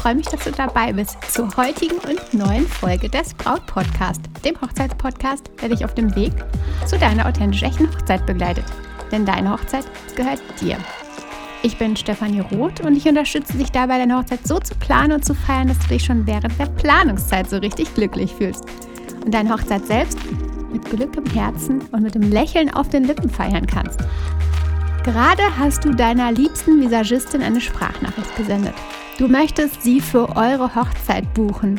freue mich, dass du dabei bist zur heutigen und neuen Folge des Braut Podcast, dem Hochzeitspodcast, der dich auf dem Weg zu deiner authentisch echten Hochzeit begleitet. Denn deine Hochzeit gehört dir. Ich bin Stefanie Roth und ich unterstütze dich dabei, deine Hochzeit so zu planen und zu feiern, dass du dich schon während der Planungszeit so richtig glücklich fühlst. Und deine Hochzeit selbst mit Glück im Herzen und mit dem Lächeln auf den Lippen feiern kannst. Gerade hast du deiner liebsten Visagistin eine Sprachnachricht gesendet. Du möchtest sie für eure Hochzeit buchen.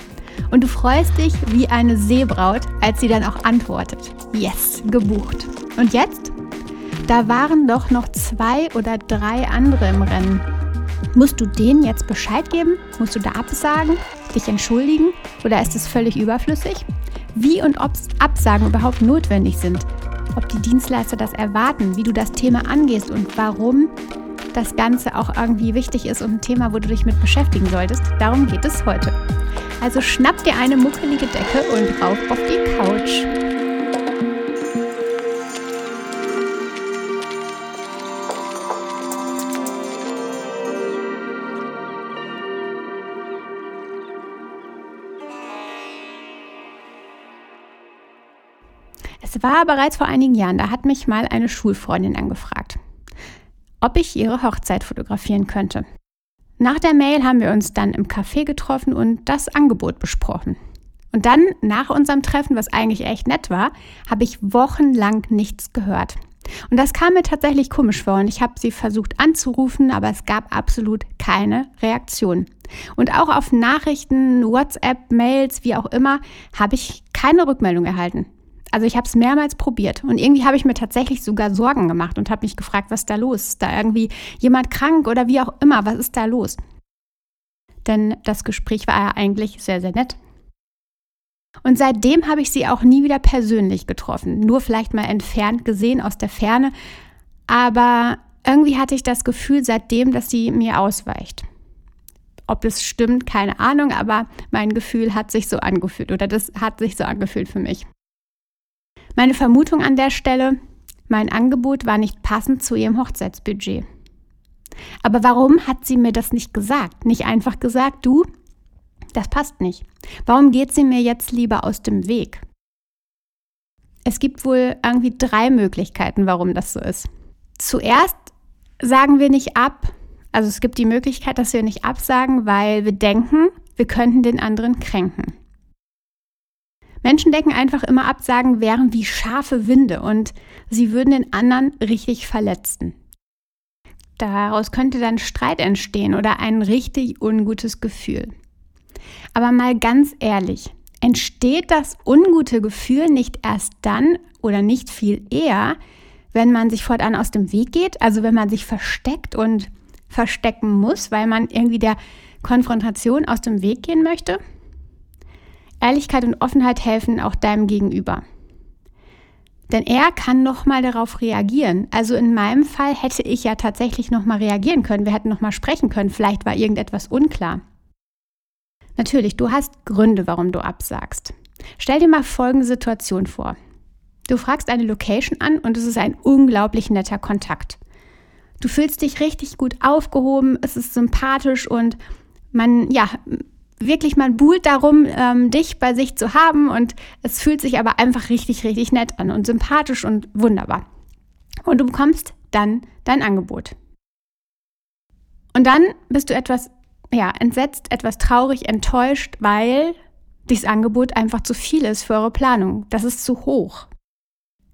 Und du freust dich wie eine Seebraut, als sie dann auch antwortet. Yes, gebucht. Und jetzt? Da waren doch noch zwei oder drei andere im Rennen. Musst du denen jetzt Bescheid geben? Musst du da absagen? Dich entschuldigen? Oder ist es völlig überflüssig? Wie und ob Absagen überhaupt notwendig sind? Ob die Dienstleister das erwarten? Wie du das Thema angehst und warum das Ganze auch irgendwie wichtig ist und ein Thema, wo du dich mit beschäftigen solltest. Darum geht es heute. Also schnapp dir eine muckelige Decke und rauf auf die Couch. Es war bereits vor einigen Jahren, da hat mich mal eine Schulfreundin angefragt ob ich ihre Hochzeit fotografieren könnte. Nach der Mail haben wir uns dann im Café getroffen und das Angebot besprochen. Und dann, nach unserem Treffen, was eigentlich echt nett war, habe ich wochenlang nichts gehört. Und das kam mir tatsächlich komisch vor und ich habe sie versucht anzurufen, aber es gab absolut keine Reaktion. Und auch auf Nachrichten, WhatsApp, Mails, wie auch immer, habe ich keine Rückmeldung erhalten. Also ich habe es mehrmals probiert und irgendwie habe ich mir tatsächlich sogar Sorgen gemacht und habe mich gefragt, was ist da los? Ist da irgendwie jemand krank oder wie auch immer? Was ist da los? Denn das Gespräch war ja eigentlich sehr, sehr nett. Und seitdem habe ich sie auch nie wieder persönlich getroffen. Nur vielleicht mal entfernt gesehen aus der Ferne. Aber irgendwie hatte ich das Gefühl seitdem, dass sie mir ausweicht. Ob es stimmt, keine Ahnung, aber mein Gefühl hat sich so angefühlt oder das hat sich so angefühlt für mich. Meine Vermutung an der Stelle, mein Angebot war nicht passend zu ihrem Hochzeitsbudget. Aber warum hat sie mir das nicht gesagt? Nicht einfach gesagt, du, das passt nicht. Warum geht sie mir jetzt lieber aus dem Weg? Es gibt wohl irgendwie drei Möglichkeiten, warum das so ist. Zuerst sagen wir nicht ab, also es gibt die Möglichkeit, dass wir nicht absagen, weil wir denken, wir könnten den anderen kränken. Menschen denken einfach immer, Absagen wären wie scharfe Winde und sie würden den anderen richtig verletzen. Daraus könnte dann Streit entstehen oder ein richtig ungutes Gefühl. Aber mal ganz ehrlich, entsteht das ungute Gefühl nicht erst dann oder nicht viel eher, wenn man sich fortan aus dem Weg geht, also wenn man sich versteckt und verstecken muss, weil man irgendwie der Konfrontation aus dem Weg gehen möchte? Ehrlichkeit und Offenheit helfen auch deinem Gegenüber. Denn er kann nochmal darauf reagieren. Also in meinem Fall hätte ich ja tatsächlich nochmal reagieren können. Wir hätten nochmal sprechen können. Vielleicht war irgendetwas unklar. Natürlich, du hast Gründe, warum du absagst. Stell dir mal folgende Situation vor. Du fragst eine Location an und es ist ein unglaublich netter Kontakt. Du fühlst dich richtig gut aufgehoben, es ist sympathisch und man, ja, wirklich, man buhlt darum, ähm, dich bei sich zu haben und es fühlt sich aber einfach richtig, richtig nett an und sympathisch und wunderbar. Und du bekommst dann dein Angebot. Und dann bist du etwas, ja, entsetzt, etwas traurig, enttäuscht, weil dieses Angebot einfach zu viel ist für eure Planung. Das ist zu hoch.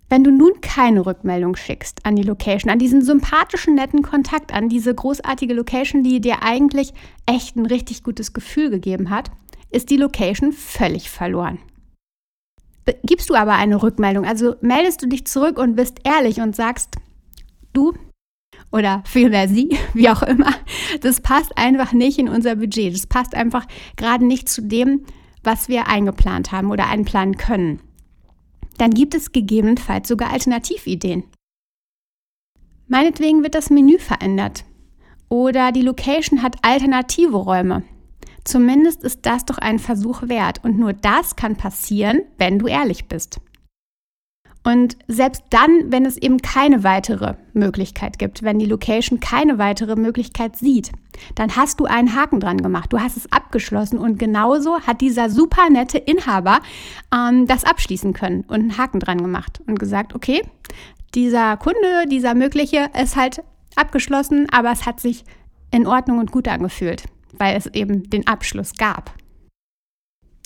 Wenn du nun keine Rückmeldung schickst an die Location, an diesen sympathischen, netten Kontakt, an diese großartige Location, die dir eigentlich echt ein richtig gutes Gefühl gegeben hat, ist die Location völlig verloren. Gibst du aber eine Rückmeldung, also meldest du dich zurück und bist ehrlich und sagst, du oder vielmehr sie, wie auch immer, das passt einfach nicht in unser Budget. Das passt einfach gerade nicht zu dem, was wir eingeplant haben oder einplanen können dann gibt es gegebenenfalls sogar Alternativideen. Meinetwegen wird das Menü verändert oder die Location hat alternative Räume. Zumindest ist das doch ein Versuch wert und nur das kann passieren, wenn du ehrlich bist. Und selbst dann, wenn es eben keine weitere Möglichkeit gibt, wenn die Location keine weitere Möglichkeit sieht, dann hast du einen Haken dran gemacht. Du hast es abgeschlossen und genauso hat dieser super nette Inhaber ähm, das abschließen können und einen Haken dran gemacht und gesagt, okay, dieser Kunde, dieser mögliche ist halt abgeschlossen, aber es hat sich in Ordnung und gut angefühlt, weil es eben den Abschluss gab.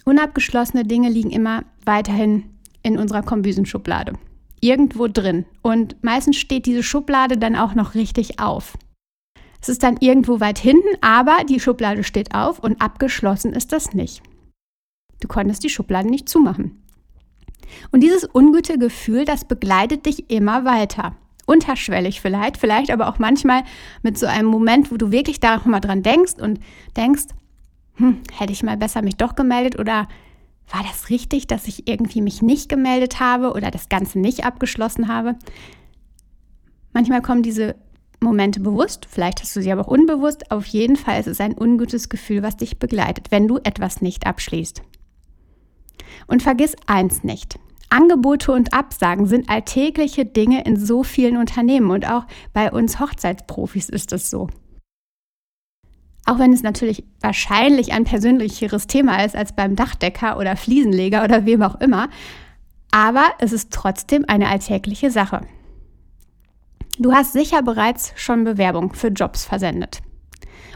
Unabgeschlossene Dinge liegen immer weiterhin in unserer Kombüsenschublade. Irgendwo drin. Und meistens steht diese Schublade dann auch noch richtig auf. Es ist dann irgendwo weit hinten, aber die Schublade steht auf und abgeschlossen ist das nicht. Du konntest die Schublade nicht zumachen. Und dieses ungute Gefühl, das begleitet dich immer weiter. Unterschwellig vielleicht, vielleicht aber auch manchmal mit so einem Moment, wo du wirklich da mal dran denkst und denkst, hm, hätte ich mal besser mich doch gemeldet oder war das richtig, dass ich irgendwie mich nicht gemeldet habe oder das Ganze nicht abgeschlossen habe? Manchmal kommen diese Momente bewusst, vielleicht hast du sie aber auch unbewusst. Auf jeden Fall ist es ein ungutes Gefühl, was dich begleitet, wenn du etwas nicht abschließt. Und vergiss eins nicht. Angebote und Absagen sind alltägliche Dinge in so vielen Unternehmen und auch bei uns Hochzeitsprofis ist es so. Auch wenn es natürlich wahrscheinlich ein persönlicheres Thema ist als beim Dachdecker oder Fliesenleger oder wem auch immer, aber es ist trotzdem eine alltägliche Sache. Du hast sicher bereits schon Bewerbung für Jobs versendet.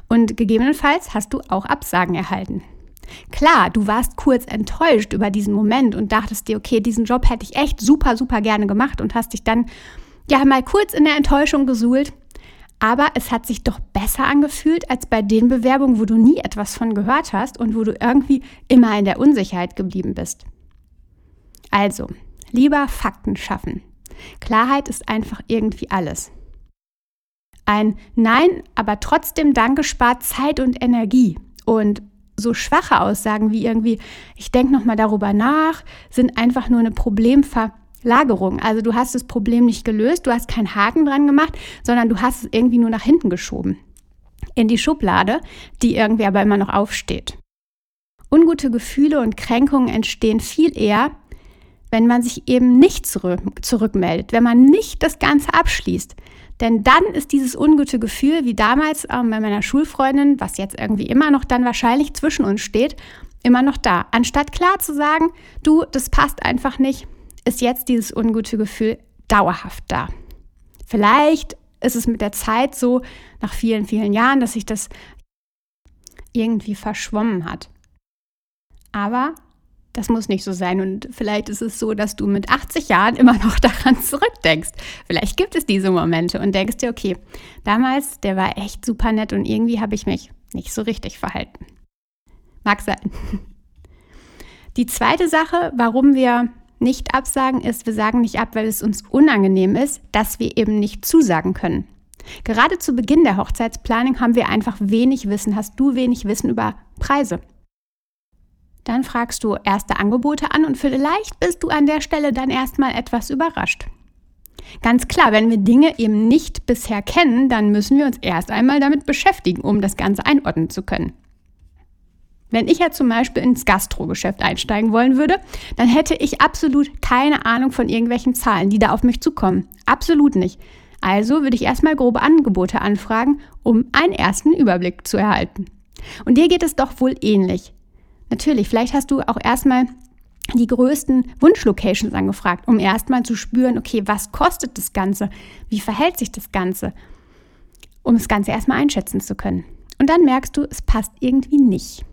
Und gegebenenfalls hast du auch Absagen erhalten. Klar, du warst kurz enttäuscht über diesen Moment und dachtest dir, okay, diesen Job hätte ich echt super, super gerne gemacht und hast dich dann ja mal kurz in der Enttäuschung gesuhlt aber es hat sich doch besser angefühlt als bei den Bewerbungen, wo du nie etwas von gehört hast und wo du irgendwie immer in der Unsicherheit geblieben bist. Also, lieber Fakten schaffen. Klarheit ist einfach irgendwie alles. Ein Nein, aber trotzdem Danke spart Zeit und Energie. Und so schwache Aussagen wie irgendwie, ich denke nochmal darüber nach, sind einfach nur eine Problemver Lagerung. Also du hast das Problem nicht gelöst, du hast keinen Haken dran gemacht, sondern du hast es irgendwie nur nach hinten geschoben. In die Schublade, die irgendwie aber immer noch aufsteht. Ungute Gefühle und Kränkungen entstehen viel eher, wenn man sich eben nicht zurück, zurückmeldet, wenn man nicht das Ganze abschließt. Denn dann ist dieses ungute Gefühl, wie damals äh, bei meiner Schulfreundin, was jetzt irgendwie immer noch dann wahrscheinlich zwischen uns steht, immer noch da. Anstatt klar zu sagen, du, das passt einfach nicht, ist jetzt dieses ungute Gefühl dauerhaft da. Vielleicht ist es mit der Zeit so, nach vielen, vielen Jahren, dass sich das irgendwie verschwommen hat. Aber das muss nicht so sein. Und vielleicht ist es so, dass du mit 80 Jahren immer noch daran zurückdenkst. Vielleicht gibt es diese Momente und denkst dir, okay, damals, der war echt super nett und irgendwie habe ich mich nicht so richtig verhalten. Mag sein. Die zweite Sache, warum wir nicht absagen ist, wir sagen nicht ab, weil es uns unangenehm ist, dass wir eben nicht zusagen können. Gerade zu Beginn der Hochzeitsplanung haben wir einfach wenig Wissen, hast du wenig Wissen über Preise. Dann fragst du erste Angebote an und vielleicht bist du an der Stelle dann erstmal etwas überrascht. Ganz klar, wenn wir Dinge eben nicht bisher kennen, dann müssen wir uns erst einmal damit beschäftigen, um das Ganze einordnen zu können. Wenn ich ja zum Beispiel ins Gastrogeschäft einsteigen wollen würde, dann hätte ich absolut keine Ahnung von irgendwelchen Zahlen, die da auf mich zukommen. Absolut nicht. Also würde ich erstmal grobe Angebote anfragen, um einen ersten Überblick zu erhalten. Und dir geht es doch wohl ähnlich. Natürlich, vielleicht hast du auch erstmal die größten Wunschlocations angefragt, um erstmal zu spüren, okay, was kostet das Ganze? Wie verhält sich das Ganze? Um das Ganze erstmal einschätzen zu können. Und dann merkst du, es passt irgendwie nicht.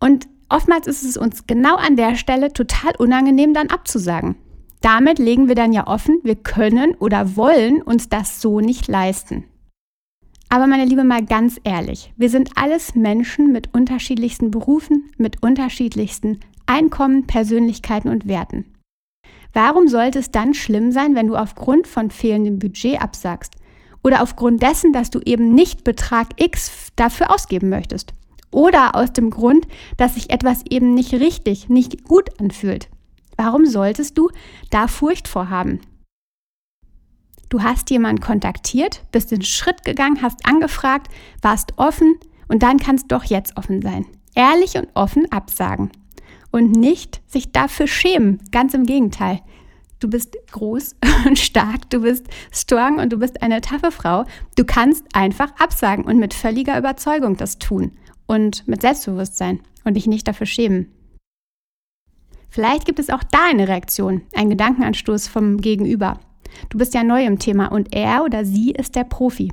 Und oftmals ist es uns genau an der Stelle total unangenehm, dann abzusagen. Damit legen wir dann ja offen, wir können oder wollen uns das so nicht leisten. Aber meine Liebe, mal ganz ehrlich, wir sind alles Menschen mit unterschiedlichsten Berufen, mit unterschiedlichsten Einkommen, Persönlichkeiten und Werten. Warum sollte es dann schlimm sein, wenn du aufgrund von fehlendem Budget absagst? Oder aufgrund dessen, dass du eben nicht Betrag X dafür ausgeben möchtest? Oder aus dem Grund, dass sich etwas eben nicht richtig, nicht gut anfühlt. Warum solltest du da Furcht vorhaben? Du hast jemanden kontaktiert, bist den Schritt gegangen, hast angefragt, warst offen und dann kannst doch jetzt offen sein. Ehrlich und offen absagen. Und nicht sich dafür schämen. Ganz im Gegenteil. Du bist groß und stark, du bist strong und du bist eine taffe Frau. Du kannst einfach absagen und mit völliger Überzeugung das tun und mit Selbstbewusstsein und dich nicht dafür schämen. Vielleicht gibt es auch da eine Reaktion, einen Gedankenanstoß vom Gegenüber. Du bist ja neu im Thema und er oder sie ist der Profi.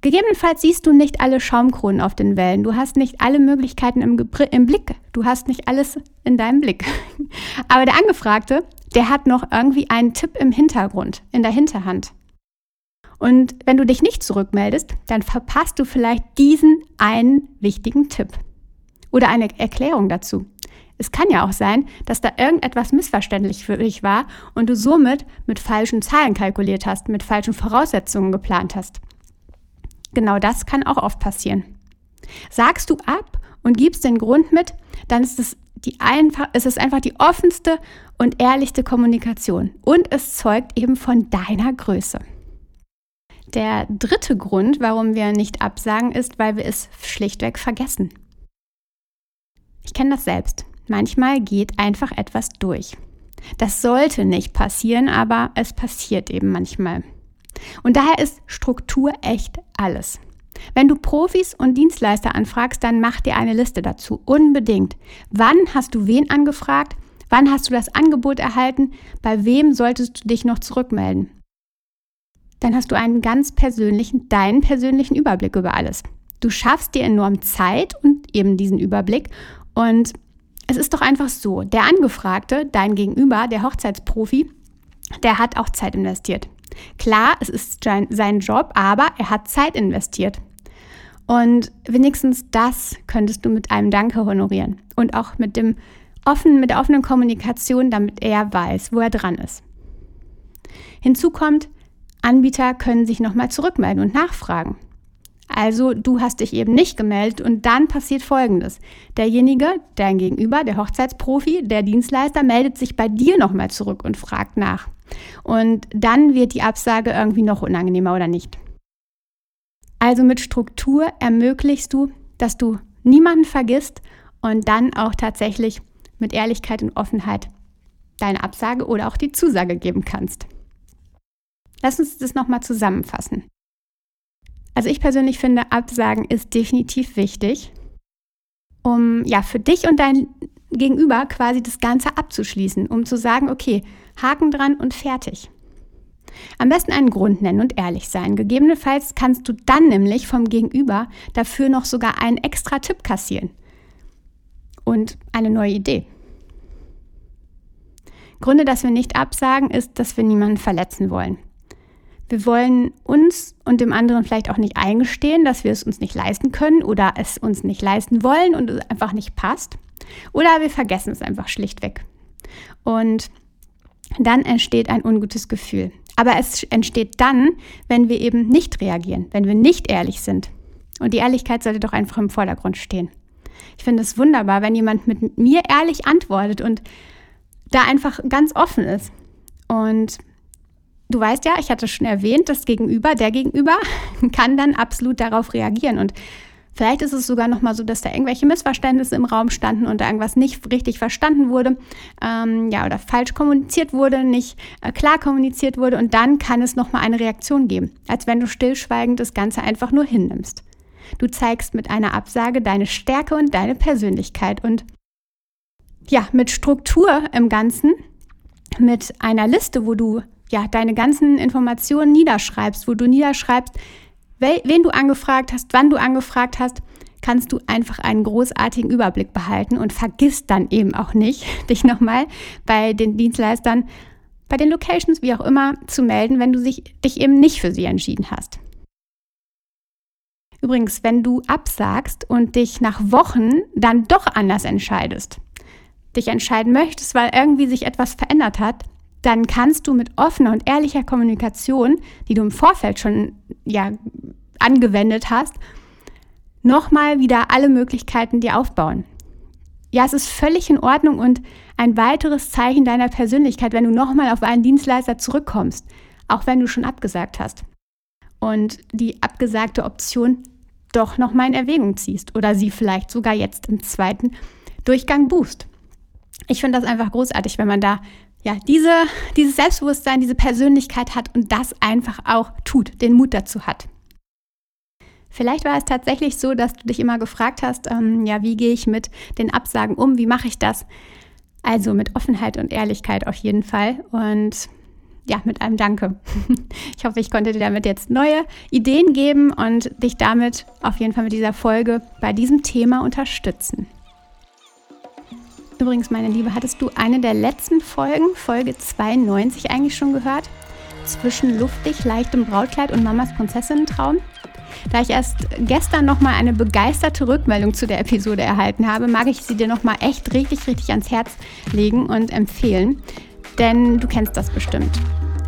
Gegebenenfalls siehst du nicht alle Schaumkronen auf den Wellen. Du hast nicht alle Möglichkeiten im, im, Blick. Du hast nicht alles in deinem Blick. Aber der Angefragte, der hat noch irgendwie einen Tipp im Hintergrund, in der Hinterhand. Und wenn du dich nicht zurückmeldest, dann verpasst du vielleicht diesen einen wichtigen Tipp oder eine Erklärung dazu. Es kann ja auch sein, dass da irgendetwas missverständlich für dich war und du somit mit falschen Zahlen kalkuliert hast, mit falschen Voraussetzungen geplant hast. Genau das kann auch oft passieren. Sagst du ab und gibst den Grund mit, dann ist es, die einfach, ist es einfach die offenste und ehrlichste Kommunikation und es zeugt eben von deiner Größe. Der dritte Grund, warum wir nicht absagen, ist, weil wir es schlichtweg vergessen. Ich kenne das selbst. Manchmal geht einfach etwas durch. Das sollte nicht passieren, aber es passiert eben manchmal. Und daher ist Struktur echt alles. Wenn du Profis und Dienstleister anfragst, dann mach dir eine Liste dazu. Unbedingt. Wann hast du wen angefragt? Wann hast du das Angebot erhalten? Bei wem solltest du dich noch zurückmelden? Dann hast du einen ganz persönlichen, deinen persönlichen Überblick über alles. Du schaffst dir enorm Zeit und eben diesen Überblick. Und es ist doch einfach so, der Angefragte, dein Gegenüber, der Hochzeitsprofi, der hat auch Zeit investiert. Klar, es ist sein Job, aber er hat Zeit investiert. Und wenigstens das könntest du mit einem Danke honorieren und auch mit dem offen, mit der offenen Kommunikation, damit er weiß, wo er dran ist. Hinzu kommt, Anbieter können sich nochmal zurückmelden und nachfragen. Also du hast dich eben nicht gemeldet und dann passiert Folgendes. Derjenige, dein Gegenüber, der Hochzeitsprofi, der Dienstleister meldet sich bei dir nochmal zurück und fragt nach. Und dann wird die Absage irgendwie noch unangenehmer oder nicht. Also mit Struktur ermöglichst du, dass du niemanden vergisst und dann auch tatsächlich mit Ehrlichkeit und Offenheit deine Absage oder auch die Zusage geben kannst. Lass uns das nochmal zusammenfassen. Also ich persönlich finde, Absagen ist definitiv wichtig, um ja für dich und dein Gegenüber quasi das Ganze abzuschließen, um zu sagen, okay, Haken dran und fertig. Am besten einen Grund nennen und ehrlich sein. Gegebenenfalls kannst du dann nämlich vom Gegenüber dafür noch sogar einen extra Tipp kassieren und eine neue Idee. Gründe, dass wir nicht absagen, ist, dass wir niemanden verletzen wollen. Wir wollen uns und dem anderen vielleicht auch nicht eingestehen, dass wir es uns nicht leisten können oder es uns nicht leisten wollen und es einfach nicht passt. Oder wir vergessen es einfach schlichtweg. Und dann entsteht ein ungutes Gefühl. Aber es entsteht dann, wenn wir eben nicht reagieren, wenn wir nicht ehrlich sind. Und die Ehrlichkeit sollte doch einfach im Vordergrund stehen. Ich finde es wunderbar, wenn jemand mit mir ehrlich antwortet und da einfach ganz offen ist. Und du weißt ja, ich hatte schon erwähnt, das Gegenüber, der Gegenüber kann dann absolut darauf reagieren. Und Vielleicht ist es sogar noch mal so, dass da irgendwelche Missverständnisse im Raum standen und da irgendwas nicht richtig verstanden wurde, ähm, ja, oder falsch kommuniziert wurde, nicht äh, klar kommuniziert wurde und dann kann es noch mal eine Reaktion geben, als wenn du stillschweigend das Ganze einfach nur hinnimmst. Du zeigst mit einer Absage deine Stärke und deine Persönlichkeit und ja, mit Struktur im Ganzen, mit einer Liste, wo du ja deine ganzen Informationen niederschreibst, wo du niederschreibst, wen du angefragt hast, wann du angefragt hast, kannst du einfach einen großartigen Überblick behalten und vergiss dann eben auch nicht, dich nochmal bei den Dienstleistern, bei den Locations, wie auch immer, zu melden, wenn du dich eben nicht für sie entschieden hast. Übrigens, wenn du absagst und dich nach Wochen dann doch anders entscheidest, dich entscheiden möchtest, weil irgendwie sich etwas verändert hat, dann kannst du mit offener und ehrlicher Kommunikation, die du im Vorfeld schon ja, angewendet hast, nochmal wieder alle Möglichkeiten dir aufbauen. Ja, es ist völlig in Ordnung und ein weiteres Zeichen deiner Persönlichkeit, wenn du nochmal auf einen Dienstleister zurückkommst, auch wenn du schon abgesagt hast und die abgesagte Option doch nochmal in Erwägung ziehst oder sie vielleicht sogar jetzt im zweiten Durchgang buchst. Ich finde das einfach großartig, wenn man da ja, diese, dieses Selbstbewusstsein, diese Persönlichkeit hat und das einfach auch tut, den Mut dazu hat. Vielleicht war es tatsächlich so, dass du dich immer gefragt hast, ähm, ja, wie gehe ich mit den Absagen um, wie mache ich das? Also mit Offenheit und Ehrlichkeit auf jeden Fall und ja, mit einem Danke. Ich hoffe, ich konnte dir damit jetzt neue Ideen geben und dich damit auf jeden Fall mit dieser Folge bei diesem Thema unterstützen. Übrigens, meine Liebe, hattest du eine der letzten Folgen, Folge 92, eigentlich schon gehört? Zwischen luftig, leichtem Brautkleid und Mamas Prinzessinnen-Traum? Da ich erst gestern nochmal eine begeisterte Rückmeldung zu der Episode erhalten habe, mag ich sie dir nochmal echt richtig, richtig ans Herz legen und empfehlen. Denn du kennst das bestimmt.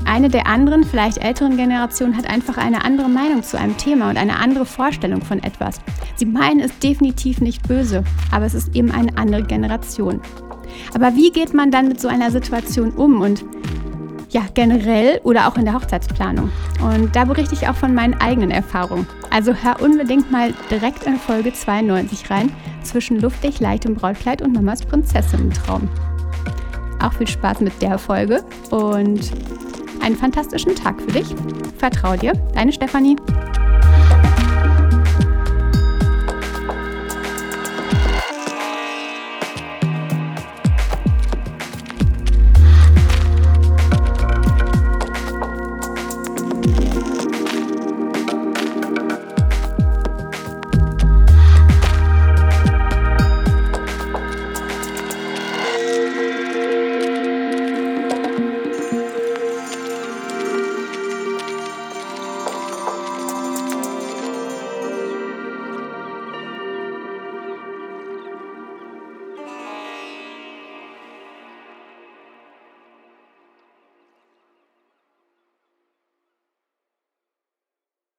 Eine der anderen, vielleicht älteren Generationen hat einfach eine andere Meinung zu einem Thema und eine andere Vorstellung von etwas. Sie meinen es definitiv nicht böse, aber es ist eben eine andere Generation. Aber wie geht man dann mit so einer Situation um und ja, generell oder auch in der Hochzeitsplanung. Und da berichte ich auch von meinen eigenen Erfahrungen. Also hör unbedingt mal direkt in Folge 92 rein, zwischen luftig, leichtem Brautkleid und Mamas Prinzessinnen-Traum. Auch viel Spaß mit der Folge und einen fantastischen Tag für dich. Vertrau dir, deine Stefanie.